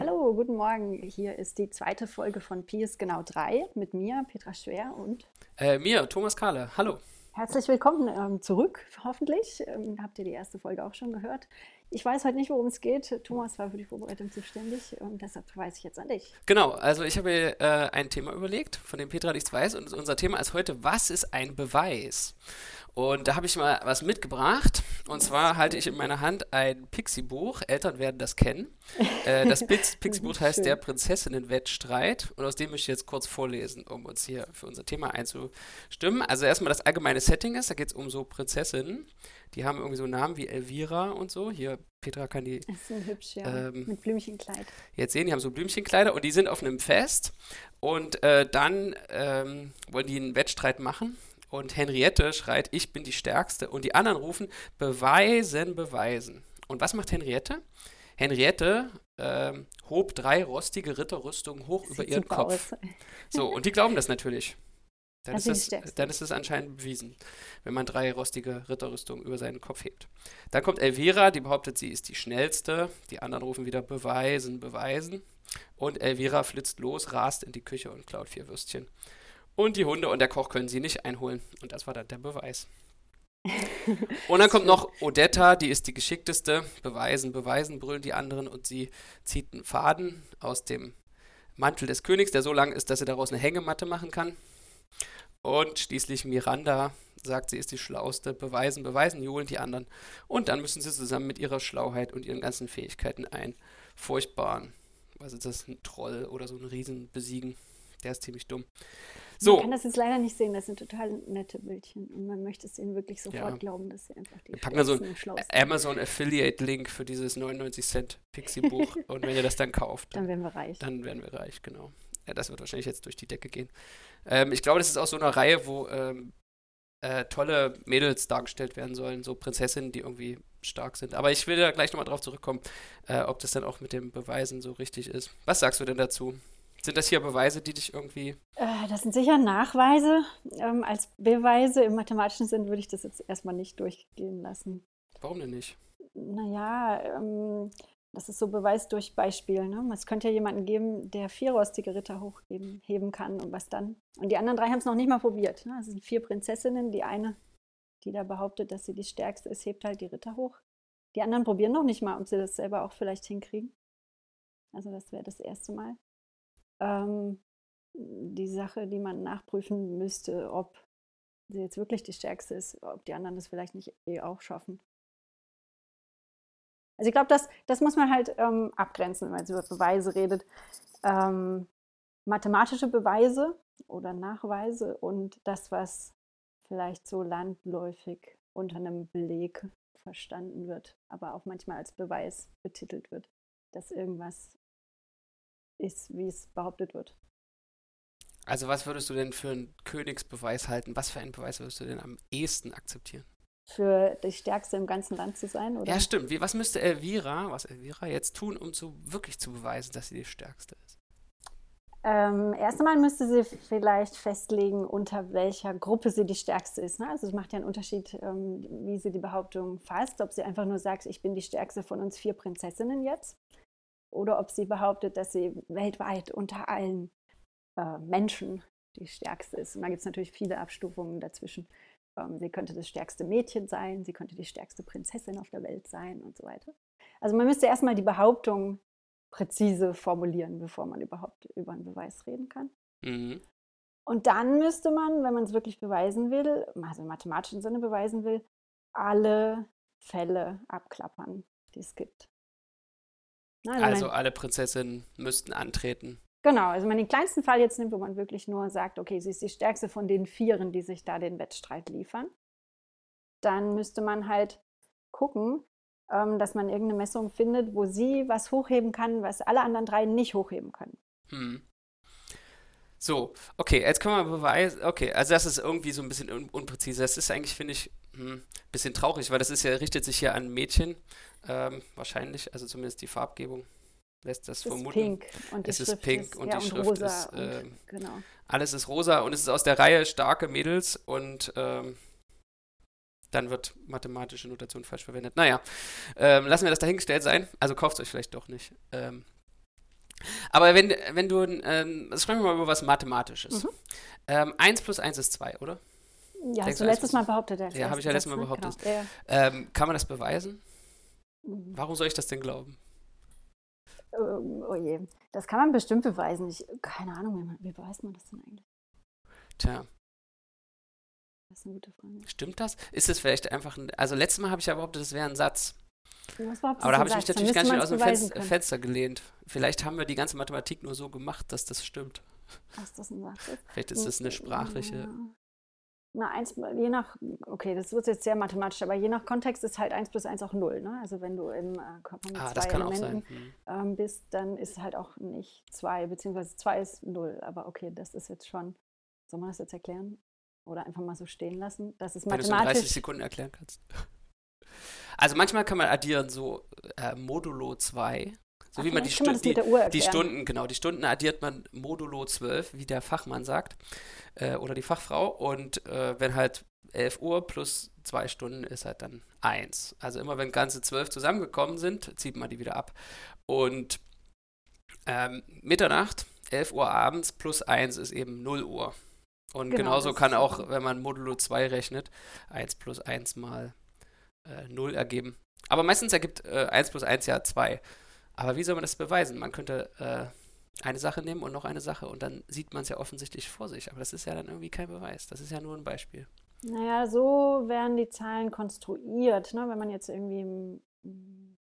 Hallo, guten Morgen. Hier ist die zweite Folge von Pi ist genau drei mit mir, Petra Schwer und Äh, mir, Thomas Kahle. Hallo. herzlich willkommen ähm, zurück, hoffentlich. Ähm, habt ihr die erste Folge auch schon gehört? Ich weiß heute nicht, worum es geht. Thomas war für die Vorbereitung zuständig und deshalb verweise ich jetzt an dich. Genau, also ich habe mir äh, ein Thema überlegt, von dem Petra nichts weiß. Und unser Thema ist heute, was ist ein Beweis? Und da habe ich mal was mitgebracht. Und zwar halte ich in meiner Hand ein Pixie-Buch. Eltern werden das kennen. Äh, das Pix- Pixie-Buch heißt. Der Prinzessinnen-Wettstreit. Und aus dem möchte ich jetzt kurz vorlesen, um uns hier für unser Thema einzustimmen. Also erstmal das allgemeine Setting ist, da geht es um so Prinzessinnen. Die haben irgendwie so Namen wie Elvira und so. Hier, Petra kann die Das ist ein hübsch, ja. Ähm, mit Blümchenkleid. jetzt sehen, die haben so Blümchenkleider und die sind auf einem Fest und äh, dann ähm, wollen die einen Wettstreit machen und Henriette schreit, ich bin die Stärkste und die anderen rufen, beweisen, beweisen. Und was macht Henriette? Henriette ähm, hob drei rostige Ritterrüstungen hoch über Sieht ihren super Kopf. aus. So, und die glauben das natürlich. Dann Also ist, das, dann ist es anscheinend bewiesen, wenn man drei rostige Ritterrüstungen über seinen Kopf hebt. Dann kommt Elvira, die behauptet, sie ist die schnellste. Die anderen rufen wieder beweisen, beweisen. Und Elvira flitzt los, rast in die Küche und klaut vier Würstchen. Und die Hunde und der Koch können sie nicht einholen. Und das war dann der Beweis. Und dann kommt noch Odetta, die ist die geschickteste. Beweisen, beweisen, brüllen die anderen und sie zieht einen Faden aus dem Mantel des Königs, der so lang ist, dass sie daraus eine Hängematte machen kann. Und schließlich Miranda sagt, sie ist die Schlauste. Beweisen, beweisen, johlen die anderen. Und dann müssen sie zusammen mit ihrer Schlauheit und ihren ganzen Fähigkeiten einen furchtbaren, was ist das, ein Troll oder so einen Riesen besiegen. Der ist ziemlich dumm. Man So, kann das jetzt leider nicht sehen, das sind total nette Bildchen und man möchte es ihnen wirklich sofort Ja. glauben, dass sie einfach die Wir packen so schlausten Amazon Affiliate Link für dieses 99 Cent Pixie-Buch. und wenn ihr das dann kauft, Dann werden wir reich. Dann werden wir reich, genau. Ja, das wird wahrscheinlich jetzt durch die Decke gehen. Ähm, ich glaube, das ist aus so einer Reihe, wo ähm, äh, tolle Mädels dargestellt werden sollen, so Prinzessinnen, die irgendwie stark sind. Aber ich will da gleich nochmal drauf zurückkommen, äh, ob das dann auch mit dem Beweisen so richtig ist. Was sagst du denn dazu? Sind das hier Beweise, die dich irgendwie. Äh, Das sind sicher Nachweise. Ähm, als Beweise im mathematischen Sinn würde ich das jetzt erstmal nicht durchgehen lassen. Warum denn nicht? Naja, ähm, das ist so Beweis durch Beispiel. Ne? Es könnte ja jemanden geben, der vier rostige Ritter hochheben heben kann und was dann? Und die anderen drei haben es noch nicht mal probiert. Ne? Es sind vier Prinzessinnen. Die eine, die da behauptet, dass sie die stärkste ist, hebt halt die Ritter hoch. Die anderen probieren noch nicht mal, ob sie das selber auch vielleicht hinkriegen. Also das wäre das erste Mal. Ähm, die Sache, die man nachprüfen müsste, ob sie jetzt wirklich die stärkste ist, ob die anderen das vielleicht nicht eh auch schaffen. Also ich glaube, das, das muss man halt ähm, abgrenzen, wenn man über Beweise redet. Ähm, mathematische Beweise oder Nachweise und das, was vielleicht so landläufig unter einem Beleg verstanden wird, aber auch manchmal als Beweis betitelt wird, dass irgendwas ist, wie es behauptet wird. Also, was würdest du denn für einen Königsbeweis halten? Was für einen Beweis würdest du denn am ehesten akzeptieren? Für die Stärkste im ganzen Land zu sein, oder? Ja, stimmt. Wie, was müsste Elvira, was Elvira jetzt tun, um zu, wirklich zu beweisen, dass sie die Stärkste ist? Ähm, erst einmal müsste sie vielleicht festlegen, unter welcher Gruppe sie die stärkste ist. Ne? Also es macht ja einen Unterschied, ähm, wie sie die Behauptung fasst. Ob sie einfach nur sagt, ich bin die stärkste von uns vier Prinzessinnen jetzt. Oder ob sie behauptet, dass sie weltweit unter allen äh, Menschen die stärkste ist. Und da gibt es natürlich viele Abstufungen dazwischen. Ähm, sie könnte das stärkste Mädchen sein, sie könnte die stärkste Prinzessin auf der Welt sein und so weiter. Also man müsste erstmal die Behauptung präzise formulieren, bevor man überhaupt über einen Beweis reden kann. Mhm. Und dann müsste man, wenn man es wirklich beweisen will, also im mathematischen Sinne beweisen will, alle Fälle abklappern, die es gibt. Na, also Also man, alle Prinzessinnen müssten antreten. genau, also wenn man den kleinsten Fall jetzt nimmt, wo man wirklich nur sagt, okay, sie ist die stärkste von den Vieren, die sich da den Wettstreit liefern, dann müsste man halt gucken, ähm, dass man irgendeine Messung findet, wo sie was hochheben kann, was alle anderen drei nicht hochheben können. Hm. So, okay, jetzt können wir beweisen. Okay, also das ist irgendwie so ein bisschen un unpräzise. Das ist eigentlich, finde ich, ein hm, bisschen traurig, weil das ist ja, richtet sich hier an Mädchen. Ähm, wahrscheinlich, also zumindest die Farbgebung lässt das Es ist vermuten. pink und die Es ist Schrift pink ist, und ja, die und Schrift rosa ist, und, ähm, genau. Alles ist rosa und es ist aus der Reihe starke Mädels und ähm, dann wird mathematische Notation falsch verwendet. Naja, ähm, lassen wir das dahingestellt sein. Also kauft es euch vielleicht doch nicht. Ähm, Aber wenn, wenn du, ähm, sprechen wir mal über was Mathematisches. Mhm. Ähm, 1 plus 1 ist 2, oder? Ja, hast du letztes Mal behauptet. Ja, habe ich ja letztes Mal behauptet. Genau. Ja. Ähm, kann man das beweisen? Mhm. Warum soll ich das denn glauben? Oh, oh je, das kann man bestimmt beweisen. Ich, keine Ahnung, wie, wie beweist man das denn eigentlich? Tja. Das ist eine gute Frage. Stimmt das? Ist es vielleicht einfach ein. Also, letztes Mal habe ich ja behauptet, das wäre ein Satz. Aber da habe ich mich natürlich ganz schön aus dem Fenster, Fenster gelehnt. Vielleicht haben wir die ganze Mathematik nur so gemacht, dass das stimmt. Was das Satz ist? Vielleicht ist das eine sprachliche. Na, eins, je nach, okay, das wird jetzt sehr mathematisch, aber je nach Kontext ist halt 1 plus 1 auch 0. Ne? Also wenn du im äh, Körper mit ah, zwei Elementen hm. ähm, bist, dann ist halt auch nicht 2, beziehungsweise 2 ist 0. Aber okay, das ist jetzt schon, soll man das jetzt erklären? Oder einfach mal so stehen lassen? Das ist mathematisch. Wenn du es in 30 Sekunden erklären kannst. Also manchmal kann man addieren so äh, modulo 2 so Ach, wie man die, Stu die, die, Stunden, genau, die Stunden addiert man modulo 12, wie der Fachmann sagt, äh, oder die Fachfrau. Und äh, wenn halt 11 Uhr plus zwei Stunden ist halt dann 1. Also immer wenn ganze 12 zusammengekommen sind, zieht man die wieder ab. Und ähm, Mitternacht, 11 Uhr abends plus 1 ist eben 0 Uhr. Und genau, genauso kann auch, wenn man modulo 2 rechnet, 1 plus 1 mal äh, 0 ergeben. Aber meistens ergibt äh, 1 plus 1 ja 2. Aber wie soll man das beweisen? Man könnte äh, eine Sache nehmen und noch eine Sache und dann sieht man es ja offensichtlich vor sich. Aber das ist ja dann irgendwie kein Beweis. Das ist ja nur ein Beispiel. Naja, so werden die Zahlen konstruiert. Ne? Wenn man jetzt irgendwie m, mm,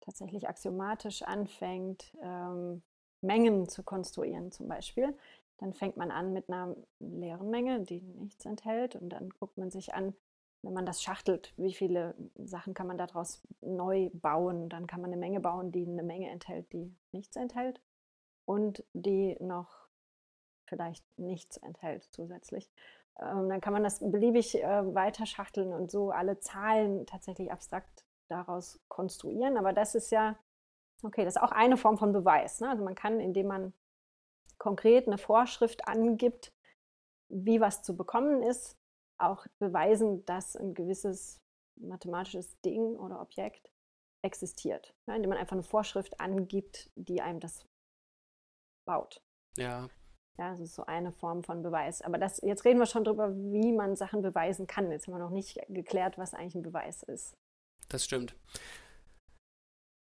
tatsächlich axiomatisch anfängt, ähm, Mengen zu konstruieren zum Beispiel, dann fängt man an mit einer leeren Menge, die nichts enthält und dann guckt man sich an, wenn man das schachtelt, wie viele Sachen kann man daraus neu bauen? Dann kann man eine Menge bauen, die eine Menge enthält, die nichts enthält und die noch vielleicht nichts enthält zusätzlich. Ähm, dann kann man das beliebig äh, weiter schachteln und so alle Zahlen tatsächlich abstrakt daraus konstruieren. Aber das ist ja, okay, das ist auch eine Form von Beweis. Ne? Also man kann, indem man konkret eine Vorschrift angibt, wie was zu bekommen ist, auch beweisen, dass ein gewisses mathematisches Ding oder Objekt existiert, ne, indem man einfach eine Vorschrift angibt, die einem das baut. Ja. Ja, das ist so eine Form von Beweis. Aber das, jetzt reden wir schon darüber, wie man Sachen beweisen kann. Jetzt haben wir noch nicht geklärt, was eigentlich ein Beweis ist. Das stimmt.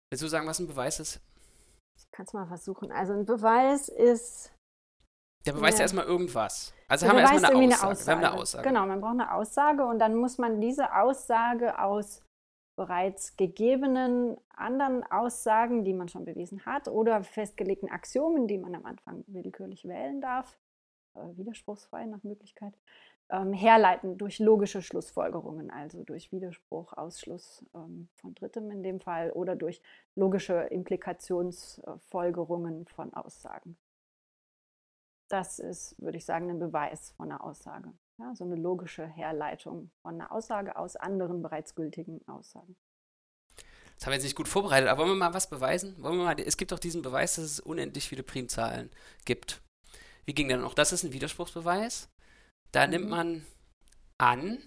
Willst du sagen, was ein Beweis ist? Ich kann es mal versuchen. Also ein Beweis ist der beweist ja. erstmal irgendwas. Also der haben wir erstmal eine Aussage. eine Aussage. Wir haben eine Aussage. Genau, man braucht eine Aussage und dann muss man diese Aussage aus bereits gegebenen anderen Aussagen, die man schon bewiesen hat, oder festgelegten Axiomen, die man am Anfang willkürlich wählen darf, äh, widerspruchsfrei nach Möglichkeit, ähm, herleiten durch logische Schlussfolgerungen, also durch Widerspruch, Ausschluss ähm, von Drittem in dem Fall oder durch logische Implikationsfolgerungen von Aussagen das ist, würde ich sagen, ein Beweis von einer Aussage. Ja, so eine logische Herleitung von einer Aussage aus anderen bereits gültigen Aussagen. Das haben wir jetzt nicht gut vorbereitet, aber wollen wir mal was beweisen? Wollen wir mal, es gibt doch diesen Beweis, dass es unendlich viele Primzahlen gibt. Wie ging der noch? Das ist ein Widerspruchsbeweis. Da mhm. nimmt man an,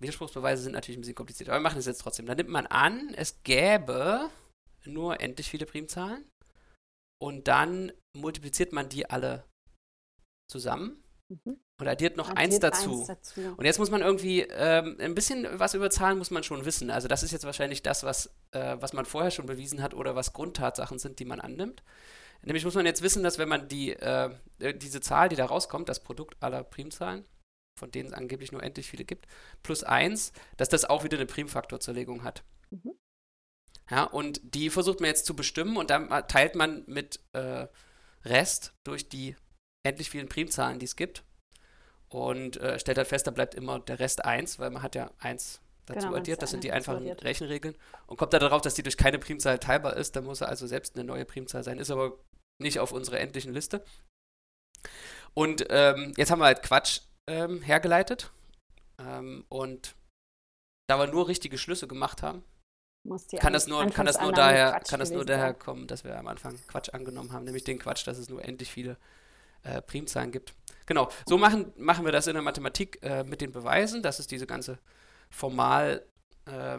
Widerspruchsbeweise sind natürlich ein bisschen kompliziert, aber wir machen es jetzt trotzdem. Da nimmt man an, es gäbe nur endlich viele Primzahlen und dann multipliziert man die alle zusammen mhm. und addiert noch addiert eins, dazu. eins, dazu. Und jetzt muss man irgendwie ähm, ein bisschen was über Zahlen muss man schon wissen. Also das ist jetzt wahrscheinlich das, was, äh, was man vorher schon bewiesen hat oder was Grundtatsachen sind, die man annimmt. Nämlich muss man jetzt wissen, dass wenn man die, äh, äh diese Zahl, die da rauskommt, das Produkt aller Primzahlen, von denen es angeblich nur endlich viele gibt, plus 1, dass das auch wieder eine Primfaktorzerlegung hat. Mhm. Ja, und die versucht man jetzt zu bestimmen und dann teilt man mit äh, Rest durch die endlich vielen Primzahlen, die es gibt. Und äh, stellt halt fest, da bleibt immer der Rest 1, weil man hat ja 1 dazu genau, addiert. Das sind die einfachen addiert. Rechenregeln. Und kommt dann darauf, dass die durch keine Primzahl teilbar ist. Dann muss er also selbst eine neue Primzahl sein. Ist aber nicht auf unserer endlichen Liste. Und ähm, jetzt haben wir halt Quatsch ähm, hergeleitet. Ähm, und da wir nur richtige Schlüsse gemacht haben, kann das nur, kann das nur daher, kann das nur daher kommen, dass wir am Anfang Quatsch angenommen haben, nämlich den Quatsch, dass es nur endlich viele äh, Primzahlen gibt. Genau, so machen, machen wir das in der Mathematik äh, mit den Beweisen. Das ist diese ganze formal, äh,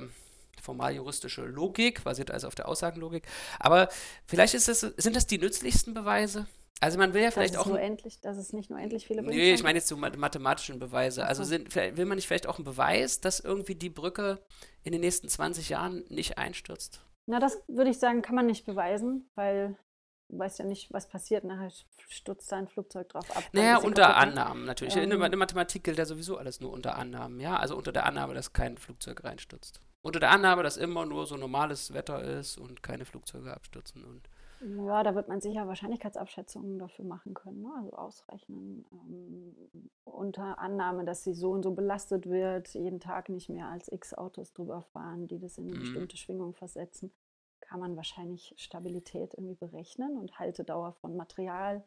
formal-juristische Logik, basiert also auf der Aussagenlogik. Aber vielleicht das, sind das die nützlichsten Beweise? Also man will ja vielleicht dass auch. Nur endlich, dass es nicht nur endlich viele Beweise Nee, ich meine jetzt so mathematischen Beweise. Also sind, will man nicht vielleicht auch einen Beweis, dass irgendwie die Brücke in den nächsten 20 Jahren nicht einstürzt? Na, das würde ich sagen, kann man nicht beweisen, weil du weißt ja nicht, was passiert. Nachher stürzt da ein Flugzeug drauf ab. Naja, unter Annahmen natürlich. Ähm, in der Mathematik gilt ja sowieso alles nur unter Annahmen, ja. Also unter der Annahme, dass kein Flugzeug reinstürzt. Unter der Annahme, dass immer nur so normales Wetter ist und keine Flugzeuge abstürzen und ja, da wird man sicher Wahrscheinlichkeitsabschätzungen dafür machen können, ne? also ausrechnen. Ähm, unter Annahme, dass sie so und so belastet wird, jeden Tag nicht mehr als x Autos drüber fahren, die das in eine mhm. bestimmte Schwingung versetzen, kann man wahrscheinlich Stabilität irgendwie berechnen und Haltedauer von Material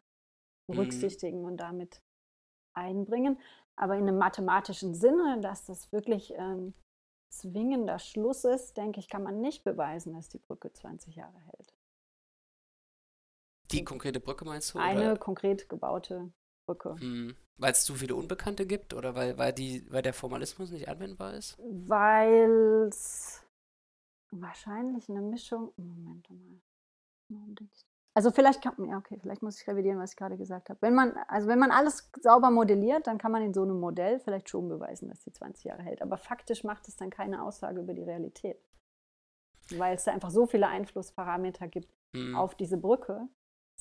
mhm. berücksichtigen mhm. und damit einbringen. Aber in einem mathematischen Sinne, dass das wirklich ein zwingender Schluss ist, denke ich, kann man nicht beweisen, dass die Brücke 20 Jahre hält. Die konkrete Brücke meinst du? Eine oder? konkret gebaute Brücke. Hm. Weil es zu viele Unbekannte gibt oder weil, weil, die, weil der Formalismus nicht anwendbar ist? Weil es wahrscheinlich eine Mischung. Moment mal. Also vielleicht kann ja okay, vielleicht muss ich revidieren, was ich gerade gesagt habe. Wenn man, also wenn man alles sauber modelliert, dann kann man in so einem Modell vielleicht schon beweisen, dass die 20 Jahre hält. Aber faktisch macht es dann keine Aussage über die Realität. Weil es da einfach so viele Einflussparameter gibt hm. auf diese Brücke,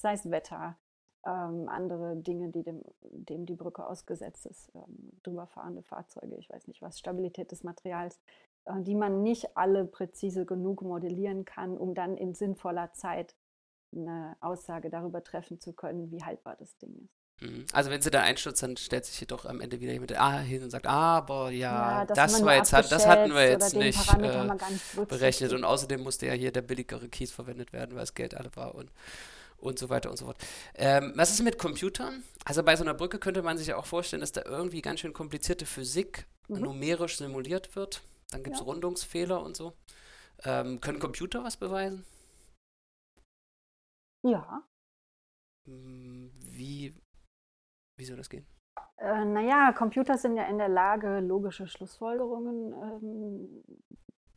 sei es Wetter, ähm, andere Dinge, die dem, dem die Brücke ausgesetzt ist, ähm, drüberfahrende Fahrzeuge, ich weiß nicht was, Stabilität des Materials, äh, die man nicht alle präzise genug modellieren kann, um dann in sinnvoller Zeit eine Aussage darüber treffen zu können, wie haltbar das Ding ist. Mhm. Also wenn sie da einstürzt, dann stellt sich jedoch am Ende wieder jemand ah, hin und sagt, aber ja, ja das, das war jetzt, das hatten wir jetzt nicht, äh, nicht berechnet und außerdem musste ja hier der billigere Kies verwendet werden, weil das Geld alle war und und so weiter und so fort. Ähm, was ist mit Computern? Also bei so einer Brücke könnte man sich ja auch vorstellen, dass da irgendwie ganz schön komplizierte Physik mhm. numerisch simuliert wird. Dann gibt es ja. Rundungsfehler und so. Ähm, können Computer was beweisen? Ja. Hm, wie, wie soll das gehen? Äh, naja, Computer sind ja in der Lage, logische Schlussfolgerungen ähm,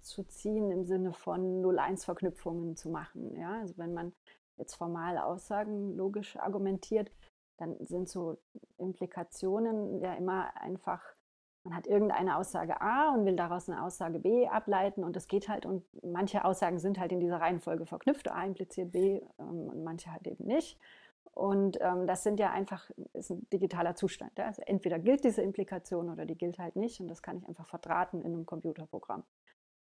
zu ziehen im Sinne von 0-1-Verknüpfungen zu machen. Ja? Also wenn man jetzt formal Aussagen logisch argumentiert, dann sind so Implikationen ja immer einfach, man hat irgendeine Aussage A und will daraus eine Aussage B ableiten und das geht halt und manche Aussagen sind halt in dieser Reihenfolge verknüpft, A impliziert B ähm, und manche halt eben nicht. Und ähm, das sind ja einfach, ist ein digitaler Zustand. Ja? Also entweder gilt diese Implikation oder die gilt halt nicht und das kann ich einfach verdrahten in einem Computerprogramm.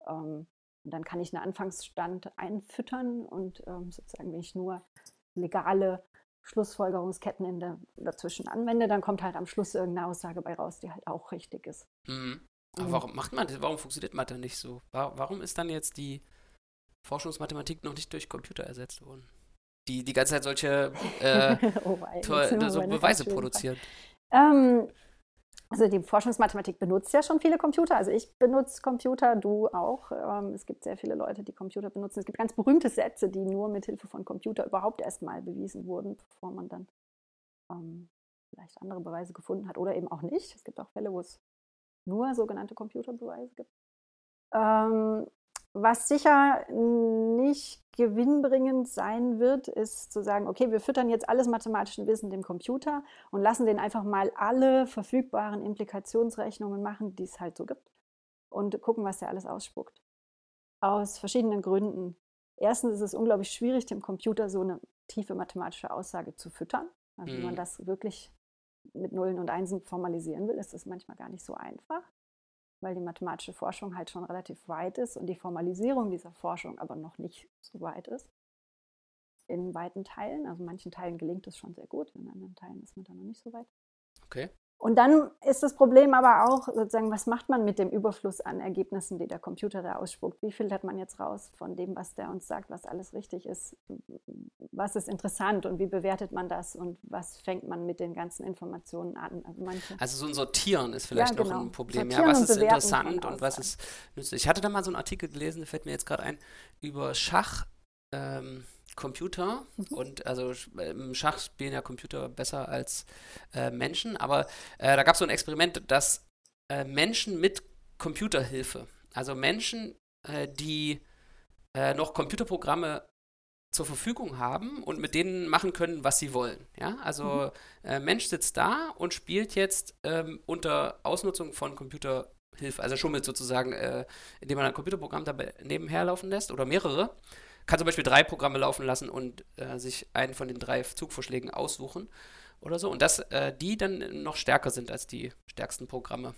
Ähm, und dann kann ich einen Anfangsstand einfüttern und ähm, sozusagen, wenn ich nur legale Schlussfolgerungsketten der, dazwischen anwende, dann kommt halt am Schluss irgendeine Aussage bei raus, die halt auch richtig ist. Mhm. Aber mhm. warum macht man das? Warum funktioniert Mathe nicht so? Warum ist dann jetzt die Forschungsmathematik noch nicht durch Computer ersetzt worden? Die die ganze Zeit solche äh, oh, so Beweise produzieren. Ähm, also die Forschungsmathematik benutzt ja schon viele Computer. Also ich benutze Computer, du auch. Ähm, es gibt sehr viele Leute, die Computer benutzen. Es gibt ganz berühmte Sätze, die nur mit Hilfe von Computer überhaupt erstmal bewiesen wurden, bevor man dann ähm, vielleicht andere Beweise gefunden hat oder eben auch nicht. Es gibt auch Fälle, wo es nur sogenannte Computerbeweise gibt. Ähm, was sicher nicht gewinnbringend sein wird, ist zu sagen, okay, wir füttern jetzt alles mathematische Wissen dem Computer und lassen den einfach mal alle verfügbaren Implikationsrechnungen machen, die es halt so gibt und gucken, was der alles ausspuckt. Aus verschiedenen Gründen. Erstens ist es unglaublich schwierig, dem Computer so eine tiefe mathematische Aussage zu füttern. Also mhm. wenn man mhm. das wirklich mit Nullen und Einsen formalisieren will, ist das manchmal gar nicht so einfach weil die mathematische Forschung halt schon relativ weit ist und die Formalisierung dieser Forschung aber noch nicht so weit ist. In weiten Teilen, also manchen Teilen gelingt es schon sehr gut, in anderen Teilen ist man da noch nicht so weit. Okay. Und dann ist das Problem aber auch sozusagen, was macht man mit dem Überfluss an Ergebnissen, die der Computer da ausspuckt? Wie filtert man jetzt raus von dem, was der uns sagt, was alles richtig ist? Was ist interessant und wie bewertet man das und was fängt man mit den ganzen Informationen an? Also, also so ein Sortieren ist vielleicht ja, genau. noch ein Problem. ja, was ist interessant und was ist nützlich? Ich hatte da mal so einen Artikel gelesen, der fällt mir jetzt gerade ein, über Schach. Ähm, Computer mhm. und also im Schach spielen ja Computer besser als äh, Menschen, aber äh, da gab es so ein Experiment, dass äh, Menschen mit Computerhilfe, also Menschen äh, die äh, noch Computerprogramme zur Verfügung haben und mit denen machen können, was sie wollen. Ja, also mhm. äh, Mensch sitzt da und spielt jetzt ähm, unter Ausnutzung von Computerhilfe, also schummelt sozusagen, äh, indem man ein Computerprogramm dabei nebenher laufen lässt oder mehrere. Kann zum Beispiel drei Programme laufen lassen und äh, sich einen von den drei Zugvorschlägen aussuchen oder so. Und dass äh, die dann noch stärker sind als die stärksten Programme.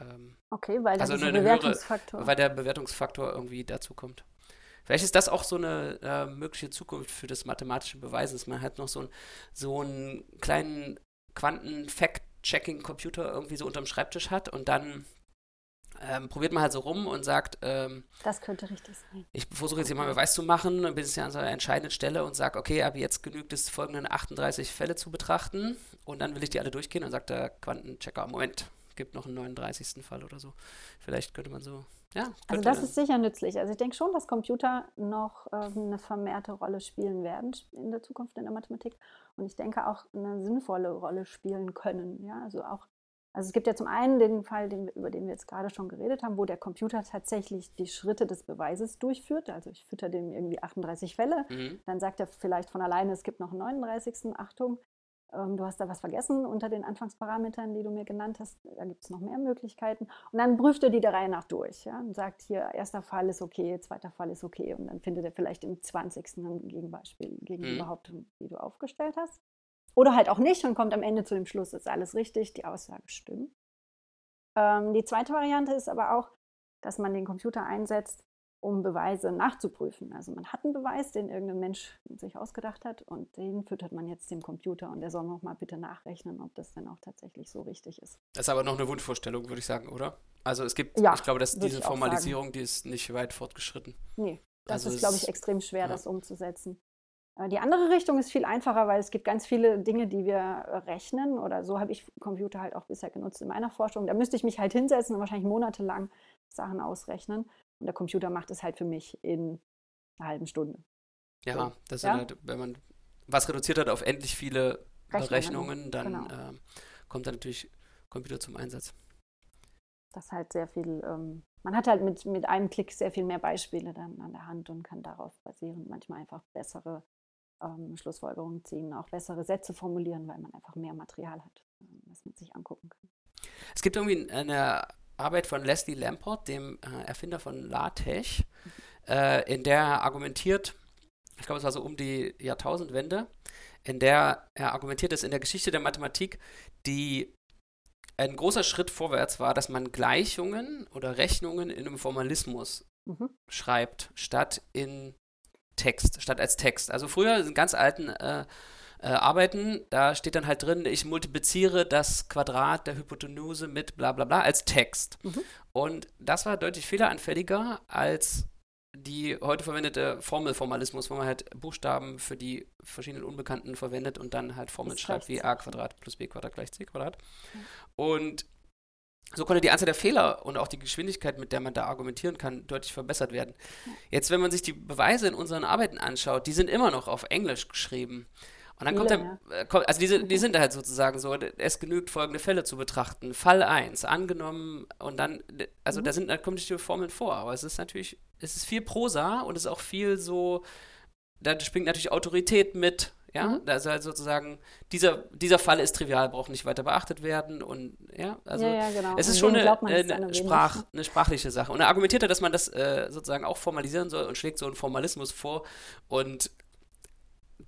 Ähm, okay, weil also eine, Bewertungsfaktor. Höhere, weil der Bewertungsfaktor irgendwie dazu kommt. Vielleicht ist das auch so eine äh, mögliche Zukunft für das mathematische Beweisen, dass man halt noch so, ein, so einen kleinen Quanten-Fact-Checking-Computer irgendwie so unterm Schreibtisch hat und dann ähm, probiert man halt so rum und sagt, ähm, das könnte richtig sein. Ich versuche jetzt hier mal Beweis zu machen, bin jetzt an so einer entscheidenden Stelle und sage, okay, aber jetzt genügt es, folgenden 38 Fälle zu betrachten und dann will ich die alle durchgehen und sagt der Quantenchecker, Moment, gibt noch einen 39. Fall oder so. Vielleicht könnte man so ja, also das ist sicher nützlich. Also ich denke schon, dass Computer noch äh, eine vermehrte Rolle spielen werden in der Zukunft in der Mathematik. Und ich denke auch eine sinnvolle Rolle spielen können. Ja, also auch, also es gibt ja zum einen den Fall, den, über den wir jetzt gerade schon geredet haben, wo der Computer tatsächlich die Schritte des Beweises durchführt. Also ich fütter dem irgendwie 38 Fälle, mhm. dann sagt er vielleicht von alleine, es gibt noch einen 39. Achtung, ähm, du hast da was vergessen unter den Anfangsparametern, die du mir genannt hast. Da gibt es noch mehr Möglichkeiten. Und dann prüft er die der Reihe nach durch ja, und sagt hier, erster Fall ist okay, zweiter Fall ist okay. Und dann findet er vielleicht im 20. ein Gegenbeispiel gegen die mhm. Behauptung, die du aufgestellt hast. Oder halt auch nicht und kommt am Ende zu dem Schluss, ist alles richtig, die Aussage stimmt. Ähm, die zweite Variante ist aber auch, dass man den Computer einsetzt, um Beweise nachzuprüfen. Also man hat einen Beweis, den irgendein Mensch sich ausgedacht hat und den füttert man jetzt dem Computer und der soll noch mal bitte nachrechnen, ob das denn auch tatsächlich so richtig ist. Das ist aber noch eine Wunschvorstellung, würde ich sagen, oder? Also es gibt, ja, ich glaube, dass diese Formalisierung, die ist nicht weit fortgeschritten. Nee, das also ist, glaube ich, extrem schwer, ja. das umzusetzen. Äh, die andere Richtung ist viel einfacher, weil es gibt ganz viele Dinge, die wir rechnen oder so habe ich Computer halt auch bisher genutzt in meiner Forschung. Da müsste ich mich halt hinsetzen und wahrscheinlich monatelang Sachen ausrechnen. Und der Computer macht es halt für mich in einer halben Stunde. Ja, das ja? Halt, wenn man was reduziert hat auf endlich viele Rechnungen, Berechnungen, dann genau. äh, kommt dann natürlich Computer zum Einsatz. Das ist halt sehr viel, ähm, man hat halt mit, mit einem Klick sehr viel mehr Beispiele dann an der Hand und kann darauf basieren manchmal einfach bessere ähm, Schlussfolgerungen ziehen, auch bessere Sätze formulieren, weil man einfach mehr Material hat, ähm, was man sich angucken kann. Es gibt irgendwie eine Arbeit von Leslie Lamport, dem äh, Erfinder von LaTeX, äh, in der er argumentiert, ich glaube, es war so um die Jahrtausendwende, in der er argumentiert, dass in der Geschichte der Mathematik die ein großer Schritt vorwärts war, dass man Gleichungen oder Rechnungen in einem Formalismus mhm. schreibt, statt in Text, statt als Text. Also früher in ganz alten äh, äh, arbeiten, da steht dann halt drin, ich multipliziere das Quadrat der Hypotenuse mit bla bla bla als Text. Mhm. Und das war deutlich fehleranfälliger als die heute verwendete Formelformalismus, wo man halt Buchstaben für die verschiedenen Unbekannten verwendet und dann halt Formeln schreibt wie a Quadrat plus b Quadrat gleich c Quadrat. Mhm. Und so konnte die Anzahl der Fehler und auch die Geschwindigkeit, mit der man da argumentieren kann, deutlich verbessert werden. Jetzt, wenn man sich die Beweise in unseren Arbeiten anschaut, die sind immer noch auf Englisch geschrieben. Und dann kommt ja, er, äh, also die, die sind halt sozusagen so, es genügt folgende Fälle zu betrachten. Fall 1, angenommen, und dann, also mhm. da sind da kommen die Formeln vor, aber es ist natürlich, es ist viel Prosa und es ist auch viel so, da springt natürlich Autorität mit, ja, mhm. also halt sozusagen, dieser, dieser Fall ist trivial, braucht nicht weiter beachtet werden und ja, also ja, ja, genau. es ist schon eine, eine, Sprach, eine sprachliche Sache. Und er argumentiert dass man das äh, sozusagen auch formalisieren soll und schlägt so einen Formalismus vor und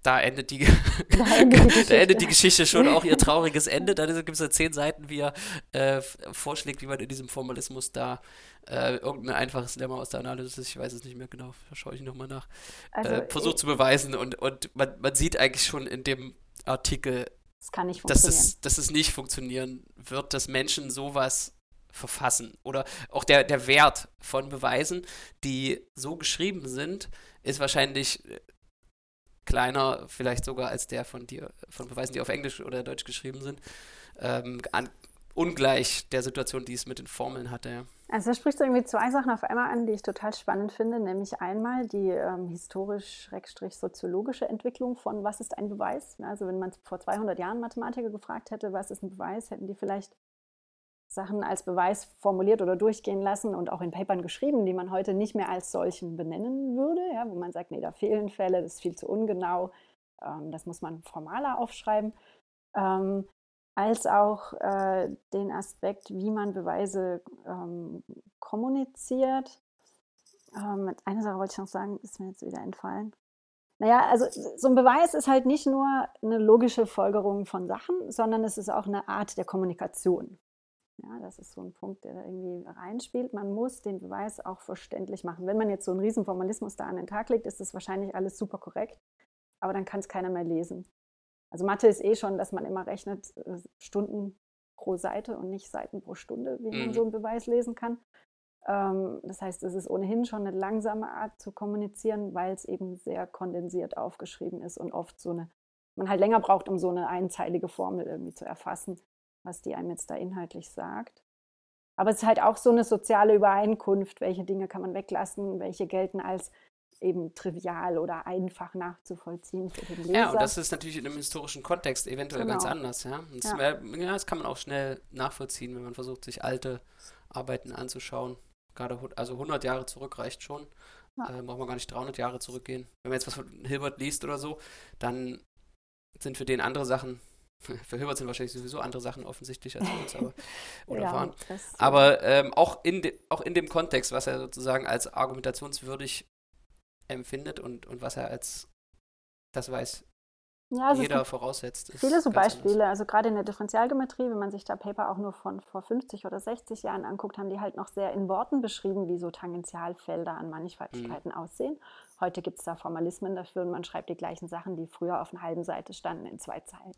da endet die, da endet die, da endet die Geschichte schon auch ihr trauriges Ende. Da gibt es ja zehn Seiten, wie er äh, vorschlägt, wie man in diesem Formalismus da äh, irgendein einfaches Lemma aus der Analysis, ich weiß es nicht mehr genau, da schaue ich nochmal nach, also äh, versucht zu beweisen. Und, und man, man sieht eigentlich schon in dem Artikel, das kann nicht dass, es, dass es nicht funktionieren wird, dass Menschen sowas verfassen. Oder auch der, der Wert von Beweisen, die so geschrieben sind, ist wahrscheinlich kleiner, vielleicht sogar als der von dir, von Beweisen, die auf Englisch oder Deutsch geschrieben sind. Ähm, an, ungleich der Situation, die es mit den Formeln hatte. Also da sprichst du irgendwie zwei Sachen auf einmal an, die ich total spannend finde, nämlich einmal die ähm, historisch-soziologische Entwicklung von was ist ein Beweis. Also wenn man vor 200 Jahren Mathematiker gefragt hätte, was ist ein Beweis, hätten die vielleicht Sachen als Beweis formuliert oder durchgehen lassen und auch in Papern geschrieben, die man heute nicht mehr als solchen benennen würde, ja, wo man sagt, nee, da fehlen Fälle, das ist viel zu ungenau, ähm, das muss man formaler aufschreiben, ähm, als auch äh, den Aspekt, wie man Beweise ähm, kommuniziert. Ähm, eine Sache wollte ich noch sagen, ist mir jetzt wieder entfallen. Naja, also so ein Beweis ist halt nicht nur eine logische Folgerung von Sachen, sondern es ist auch eine Art der Kommunikation. Ja, das ist so ein Punkt, der da irgendwie reinspielt. Man muss den Beweis auch verständlich machen. Wenn man jetzt so einen riesen Formalismus da an den Tag legt, ist das wahrscheinlich alles super korrekt, aber dann kann es keiner mehr lesen. Also Mathe ist eh schon, dass man immer rechnet äh, Stunden pro Seite und nicht Seiten pro Stunde, wie man mhm. so einen Beweis lesen kann. Ähm, das heißt, es ist ohnehin schon eine langsame Art zu kommunizieren, weil es eben sehr kondensiert aufgeschrieben ist und oft so eine, man halt länger braucht, um so eine einzeilige Formel irgendwie zu erfassen, was die einem jetzt da inhaltlich sagt. Aber es ist halt auch so eine soziale Übereinkunft, welche Dinge kann man weglassen, welche gelten als eben trivial oder einfach nachzuvollziehen für den Leser. Ja, und das ist natürlich in einem historischen Kontext eventuell genau. ganz anders. Ja? Das, ja. ja, das kann man auch schnell nachvollziehen, wenn man versucht, sich alte Arbeiten anzuschauen gerade, also 100 Jahre zurück reicht schon. Ja. Äh, braucht man gar nicht 300 Jahre zurückgehen. Wenn man jetzt was von Hilbert liest oder so, dann sind für den andere Sachen, für Hilbert sind wahrscheinlich sowieso andere Sachen offensichtlich als für uns, aber, oder ja, waren. Aber ähm, auch, in de, auch in dem Kontext, was er sozusagen als argumentationswürdig empfindet und, und was er als das weiß, ja, also jeder voraussetzt. Viele so Beispiele, anders. also gerade in der Differentialgeometrie, wenn man sich da Paper auch nur von vor 50 oder 60 Jahren anguckt, haben die halt noch sehr in Worten beschrieben, wie so Tangentialfelder an Mannigfaltigkeiten mhm. aussehen. Heute gibt es da Formalismen dafür und man schreibt die gleichen Sachen, die früher auf einer halben Seite standen, in zwei Zeilen.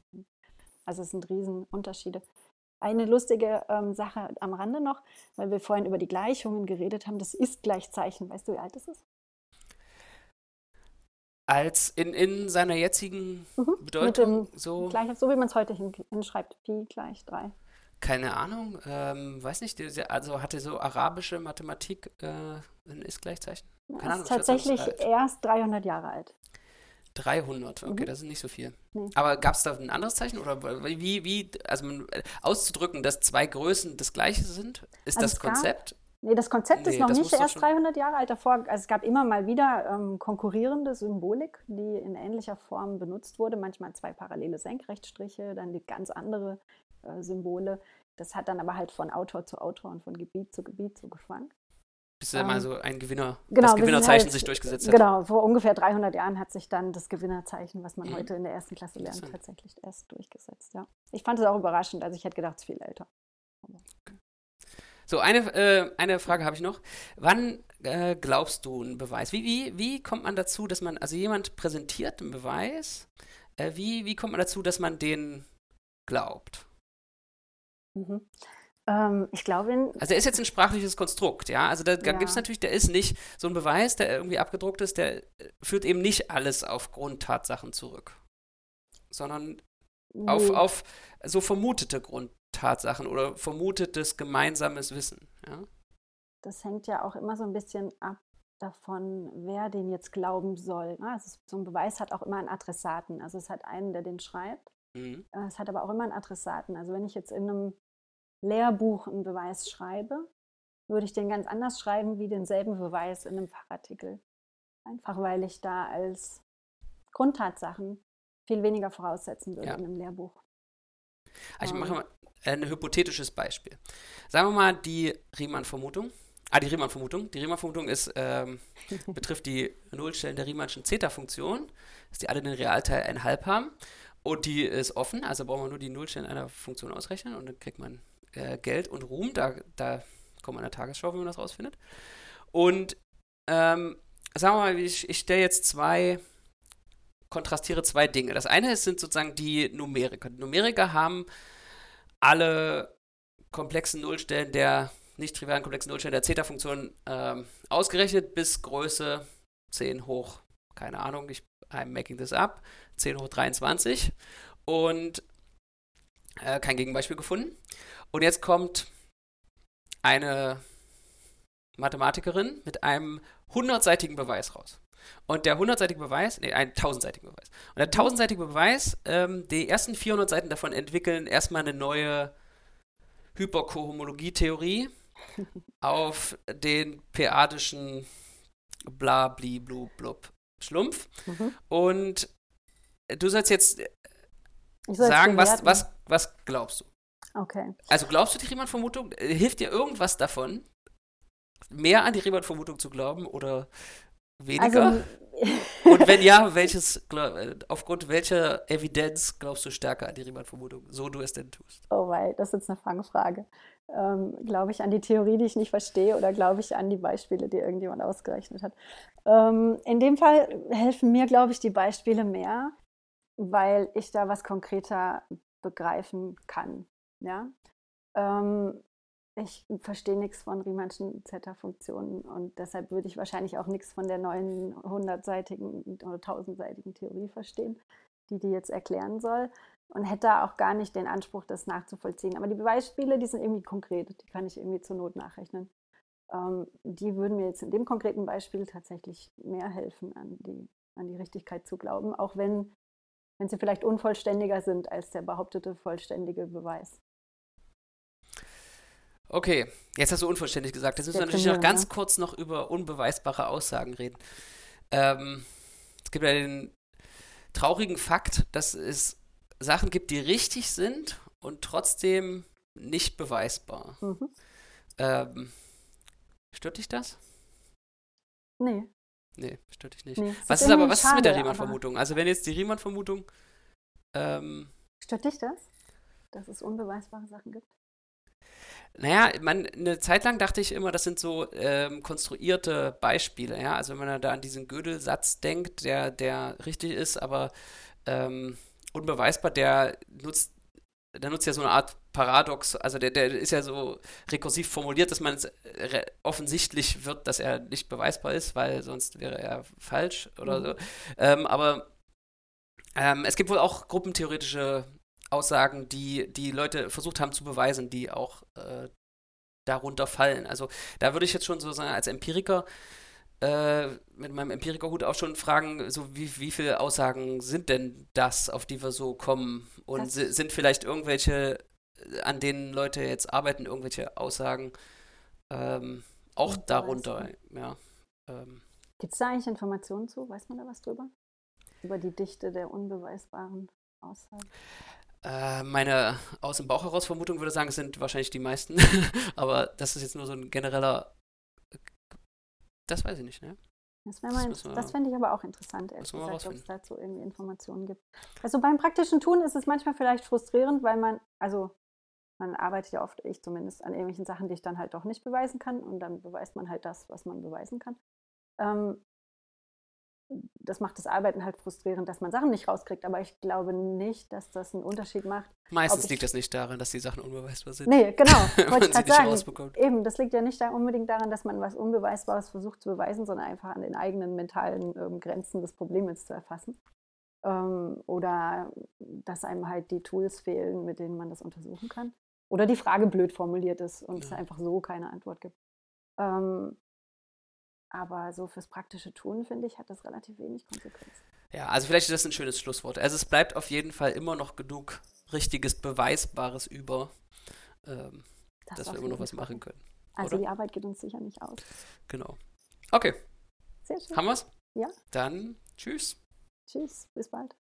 Also es sind Riesenunterschiede. Eine lustige ähm, Sache am Rande noch, weil wir vorhin über die Gleichungen geredet haben, das Ist-Gleichzeichen. Weißt du, wie alt das ist? als in, in seiner jetzigen mhm, Bedeutung so. Gleich, so wie man es heute hin, hinschreibt, Pi gleich 3. Keine Ahnung, ähm, weiß nicht, also hatte so arabische Mathematik äh, ein Ist-Gleichzeichen? Keine Ahnung, ist tatsächlich erst 300 Jahre alt. 300, okay, mhm. das ist nicht so viel. Nee. Aber gab es da ein anderes Zeichen oder wie, wie, also auszudrücken, dass zwei Größen das gleiche sind? Ist also das Konzept? Nee, das Konzept nee, ist noch nicht erst 300 Jahre alt. Davor, also es gab immer mal wieder ähm, konkurrierende Symbolik, die in ähnlicher Form benutzt wurde. Manchmal zwei parallele Senkrechtstriche, dann die ganz andere äh, Symbole. Das hat dann aber halt von Autor zu Autor und von Gebiet zu Gebiet so geschwankt. Bis ähm, mal so ein Gewinner, genau, das Gewinnerzeichen halt, sich durchgesetzt hat. Genau, vor ungefähr 300 Jahren hat sich dann das Gewinnerzeichen, was man mhm. heute in der ersten Klasse lernt, tatsächlich erst durchgesetzt. Ja. Ich fand es auch überraschend, also ich hätte gedacht, es ist viel älter. Okay. So, eine, äh, eine Frage habe ich noch. Wann äh, glaubst du einen Beweis? Wie, wie, wie kommt man dazu, dass man, also jemand präsentiert einen Beweis, äh, wie, wie kommt man dazu, dass man den glaubt? Mhm. Ähm, ich glaube. Also, er ist jetzt ein sprachliches Konstrukt, ja. Also, da, ja. gibt es natürlich, der ist nicht so ein Beweis, der irgendwie abgedruckt ist, der äh, führt eben nicht alles auf Grundtatsachen zurück, sondern nee. auf, auf so vermutete Grund, Tatsachen oder vermutetes gemeinsames Wissen. Ja? Das hängt ja auch immer so ein bisschen ab davon, wer den jetzt glauben soll. Also so ein Beweis hat auch immer einen Adressaten. Also es hat einen, der den schreibt. Mhm. Äh, es hat aber auch immer einen Adressaten. Also wenn ich jetzt in einem Lehrbuch einen Beweis schreibe, würde ich den ganz anders schreiben wie denselben Beweis in einem Fachartikel. Einfach weil ich da als Grundtatsachen viel weniger voraussetzen würde ja. in einem Lehrbuch. Also ich mache mal ein hypothetisches Beispiel. Sagen wir mal die Riemann-Vermutung. Ah, die Riemann-Vermutung. Die Riemann-Vermutung ähm, betrifft die Nullstellen der Riemannschen Zeta-Funktion, dass die alle den Realteil 1,5 haben. Und die ist offen, also brauchen wir nur die Nullstellen einer Funktion ausrechnen und dann kriegt man äh, Geld und Ruhm. Da, da kommt man in der Tagesschau, wenn man das rausfindet. Und ähm, sagen wir mal, ich, ich stelle jetzt zwei, kontrastiere zwei Dinge. Das eine sind sozusagen die Numeriker. Die Numeriker haben alle komplexen Nullstellen der nicht trivialen komplexen Nullstellen der Zeta-Funktion ähm, ausgerechnet bis Größe 10 hoch, keine Ahnung, ich, I'm making this up, 10 hoch 23 und äh, kein Gegenbeispiel gefunden. Und jetzt kommt eine Mathematikerin mit einem hundertseitigen Beweis raus. Und der hundertseitige Beweis, nee, ein tausendseitiger Beweis. Und der tausendseitige Beweis, ähm, die ersten 400 Seiten davon entwickeln erstmal eine neue Hyperkohomologietheorie auf den peadischen bla bli blu blub Schlumpf. Mhm. Und du sollst jetzt sagen, was, was, was glaubst du? Okay. Also glaubst du die Riemann-Vermutung? Hilft dir irgendwas davon, mehr an die Riemann-Vermutung zu glauben oder weniger? Also, Und wenn ja, welches, aufgrund welcher Evidenz glaubst du stärker an die Riemann-Vermutung, so du es denn tust? Oh, weil das ist jetzt eine Fangfrage. Ähm, glaube ich an die Theorie, die ich nicht verstehe, oder glaube ich an die Beispiele, die irgendjemand ausgerechnet hat? Ähm, in dem Fall helfen mir, glaube ich, die Beispiele mehr, weil ich da was konkreter begreifen kann. Ja? Ähm, ich verstehe nichts von Riemannschen Zeta-Funktionen und deshalb würde ich wahrscheinlich auch nichts von der neuen hundertseitigen oder tausendseitigen Theorie verstehen, die die jetzt erklären soll und hätte auch gar nicht den Anspruch, das nachzuvollziehen. Aber die Beispiele, die sind irgendwie konkret, die kann ich irgendwie zur Not nachrechnen. Ähm, die würden mir jetzt in dem konkreten Beispiel tatsächlich mehr helfen, an die, an die Richtigkeit zu glauben, auch wenn, wenn sie vielleicht unvollständiger sind als der behauptete vollständige Beweis. Okay, jetzt hast du unvollständig gesagt. Jetzt müssen wir natürlich noch ganz kurz noch über unbeweisbare Aussagen reden. Ähm, es gibt ja den traurigen Fakt, dass es Sachen gibt, die richtig sind und trotzdem nicht beweisbar. Mhm. Ähm, stört dich das? Nee. Nee, stört dich nicht. Nee, was ist, aber, was schade, ist mit der Riemann-Vermutung? Also wenn jetzt die Riemann-Vermutung ähm, Stört dich das? Dass es unbeweisbare Sachen gibt? Naja, man, eine Zeit lang dachte ich immer, das sind so ähm, konstruierte Beispiele, ja. Also wenn man da an diesen Gödel-Satz denkt, der, der richtig ist, aber ähm, unbeweisbar, der nutzt, der nutzt ja so eine Art Paradox, also der, der ist ja so rekursiv formuliert, dass man offensichtlich wird, dass er nicht beweisbar ist, weil sonst wäre er falsch oder mhm. so. Ähm, aber ähm, es gibt wohl auch gruppentheoretische Aussagen, die die Leute versucht haben zu beweisen, die auch äh, darunter fallen. Also da würde ich jetzt schon so sagen, als Empiriker äh, mit meinem Empirikerhut auch schon fragen, so wie, wie viele Aussagen sind denn das, auf die wir so kommen? Und das sind vielleicht irgendwelche, äh, an denen Leute jetzt arbeiten, irgendwelche Aussagen ähm, auch darunter, ja. Ähm. Gibt es da eigentlich Informationen zu? Weiß man da was drüber? Über die Dichte der unbeweisbaren Aussagen? Äh, meine aus dem Bauch heraus Vermutung würde sagen, es sind wahrscheinlich die meisten. Aber das ist jetzt nur so ein genereller. Das weiß ich nicht, ne? Das, das, das fände ich aber auch interessant, ehrlich gesagt, ob es dazu irgendwie Informationen gibt. Also beim praktischen Tun ist es manchmal vielleicht frustrierend, weil man, also man arbeitet ja oft, ich zumindest, an irgendwelchen Sachen, die ich dann halt doch nicht beweisen kann und dann beweist man halt das, was man beweisen kann. Ähm, das macht das Arbeiten halt frustrierend, dass man Sachen nicht rauskriegt. Aber ich glaube nicht, dass das einen Unterschied macht. Meistens liegt das nicht daran, dass die Sachen unbeweisbar sind. Nee, genau. Wollte ich gerade sagen. Eben, das liegt ja nicht da unbedingt daran, dass man was Unbeweisbares versucht zu beweisen, sondern einfach an den eigenen mentalen ähm, Grenzen des Problems zu erfassen. Ähm, oder dass einem halt die Tools fehlen, mit denen man das untersuchen kann. Oder die Frage blöd formuliert ist und ja. es einfach so keine Antwort gibt. Ähm, aber so fürs praktische Tun, finde ich, hat das relativ wenig Konsequenz. Ja, also vielleicht ist das ein schönes Schlusswort. Also es bleibt auf jeden Fall immer noch genug richtiges, beweisbares über, ähm, das dass wir immer noch was machen können. Also oder? die Arbeit geht uns sicher nicht aus. Genau. Okay. Sehr schön. Haben wir's? Ja. Dann tschüss. Tschüss, bis bald.